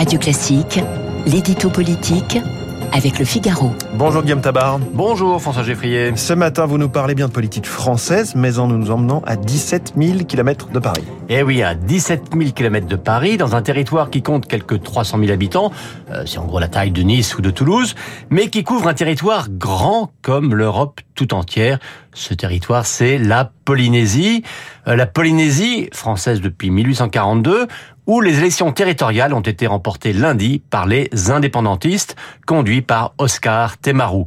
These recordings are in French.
Radio Classique, l'édito politique avec le Figaro. Bonjour Guillaume Tabar. Bonjour François Geffrier. Ce matin, vous nous parlez bien de politique française, mais en nous emmenant à 17 000 km de Paris. Eh oui, à 17 000 km de Paris, dans un territoire qui compte quelques 300 000 habitants, euh, c'est en gros la taille de Nice ou de Toulouse, mais qui couvre un territoire grand comme l'Europe tout entière. Ce territoire, c'est la Polynésie. Euh, la Polynésie, française depuis 1842, où les élections territoriales ont été remportées lundi par les indépendantistes, conduits par Oscar Temaru.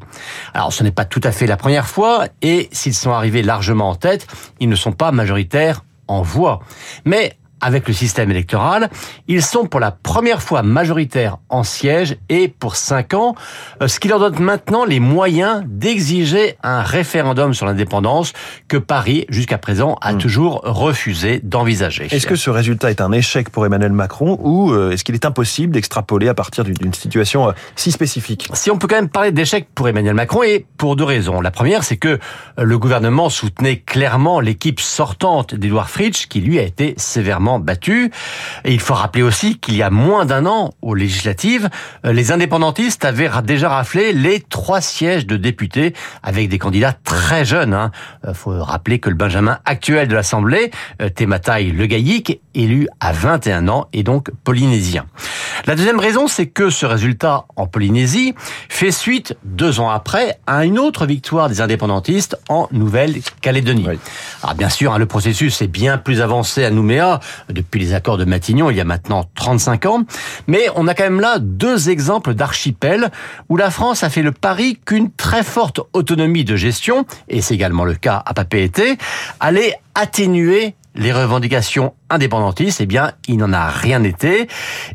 Alors ce n'est pas tout à fait la première fois, et s'ils sont arrivés largement en tête, ils ne sont pas majoritaires en voix. Mais avec le système électoral. Ils sont pour la première fois majoritaires en siège et pour cinq ans, euh, ce qui leur donne maintenant les moyens d'exiger un référendum sur l'indépendance que Paris, jusqu'à présent, a hmm. toujours refusé d'envisager. Est-ce que ce résultat est un échec pour Emmanuel Macron ou euh, est-ce qu'il est impossible d'extrapoler à partir d'une situation euh, si spécifique? Si on peut quand même parler d'échec pour Emmanuel Macron et pour deux raisons. La première, c'est que le gouvernement soutenait clairement l'équipe sortante d'Edouard Fritsch qui lui a été sévèrement battu. Et il faut rappeler aussi qu'il y a moins d'un an, aux législatives, euh, les indépendantistes avaient déjà raflé les trois sièges de députés avec des candidats très jeunes. Il hein. euh, faut rappeler que le Benjamin actuel de l'Assemblée, euh, Thémataï Le Gaïc, élu à 21 ans, est donc polynésien. La deuxième raison, c'est que ce résultat en Polynésie fait suite, deux ans après, à une autre victoire des indépendantistes en Nouvelle-Calédonie. Alors bien sûr, hein, le processus est bien plus avancé à Nouméa depuis les accords de Matignon il y a maintenant 35 ans, mais on a quand même là deux exemples d'archipels où la France a fait le pari qu'une très forte autonomie de gestion, et c'est également le cas à Papeete, allait atténuer les revendications indépendantistes, eh bien, il n'en a rien été.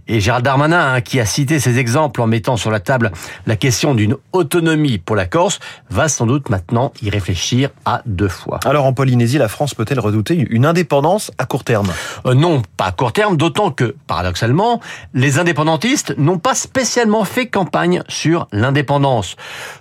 Et Gérald Darmanin, hein, qui a cité ces exemples en mettant sur la table la question d'une autonomie pour la Corse, va sans doute maintenant y réfléchir à deux fois. Alors en Polynésie, la France peut-elle redouter une indépendance à court terme? Euh, Non, pas à court terme, d'autant que, paradoxalement, les indépendantistes n'ont pas spécialement fait campagne sur l'indépendance.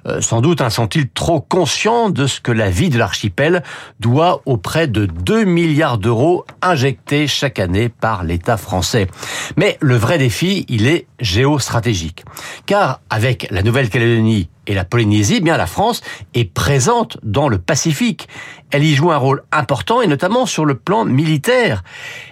Euh, sans doute hein, sont-ils trop conscients de ce que la vie de l'archipel doit auprès de 2 milliards d'euros injectés chaque année par l'État français. Mais le vrai défi, il est géostratégique. Car avec la Nouvelle-Calédonie et la Polynésie, eh bien la France est présente dans le Pacifique. Elle y joue un rôle important et notamment sur le plan militaire.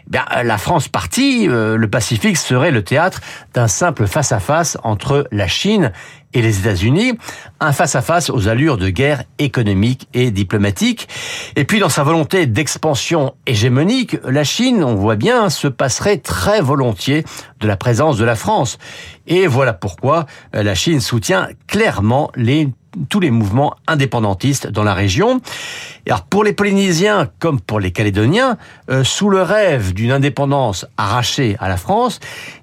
Eh bien, la France partie, euh, le Pacifique serait le théâtre d'un simple face-à-face entre la Chine et les États-Unis, un face-à-face aux allures de guerre économique et diplomatique. Et puis dans sa volonté d'expansion hégémonique, la Chine, on voit bien, se passerait très volontiers de la présence de la France. Et voilà pourquoi euh, la Chine soutient clairement les tous les mouvements indépendantistes dans la région. alors pour les Polynésiens comme pour les Calédoniens, euh, sous le rêve d'une indépendance arrachée à la France,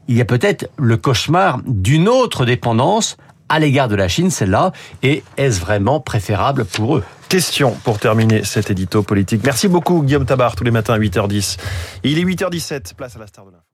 il y a peut-être le cauchemar d'une autre dépendance à l'égard de la Chine, celle-là, et est-ce vraiment préférable pour eux? Question pour terminer cet édito politique. Merci beaucoup Guillaume Tabar, tous les matins à 8h10. Il est 8h17, place à la star de l'info.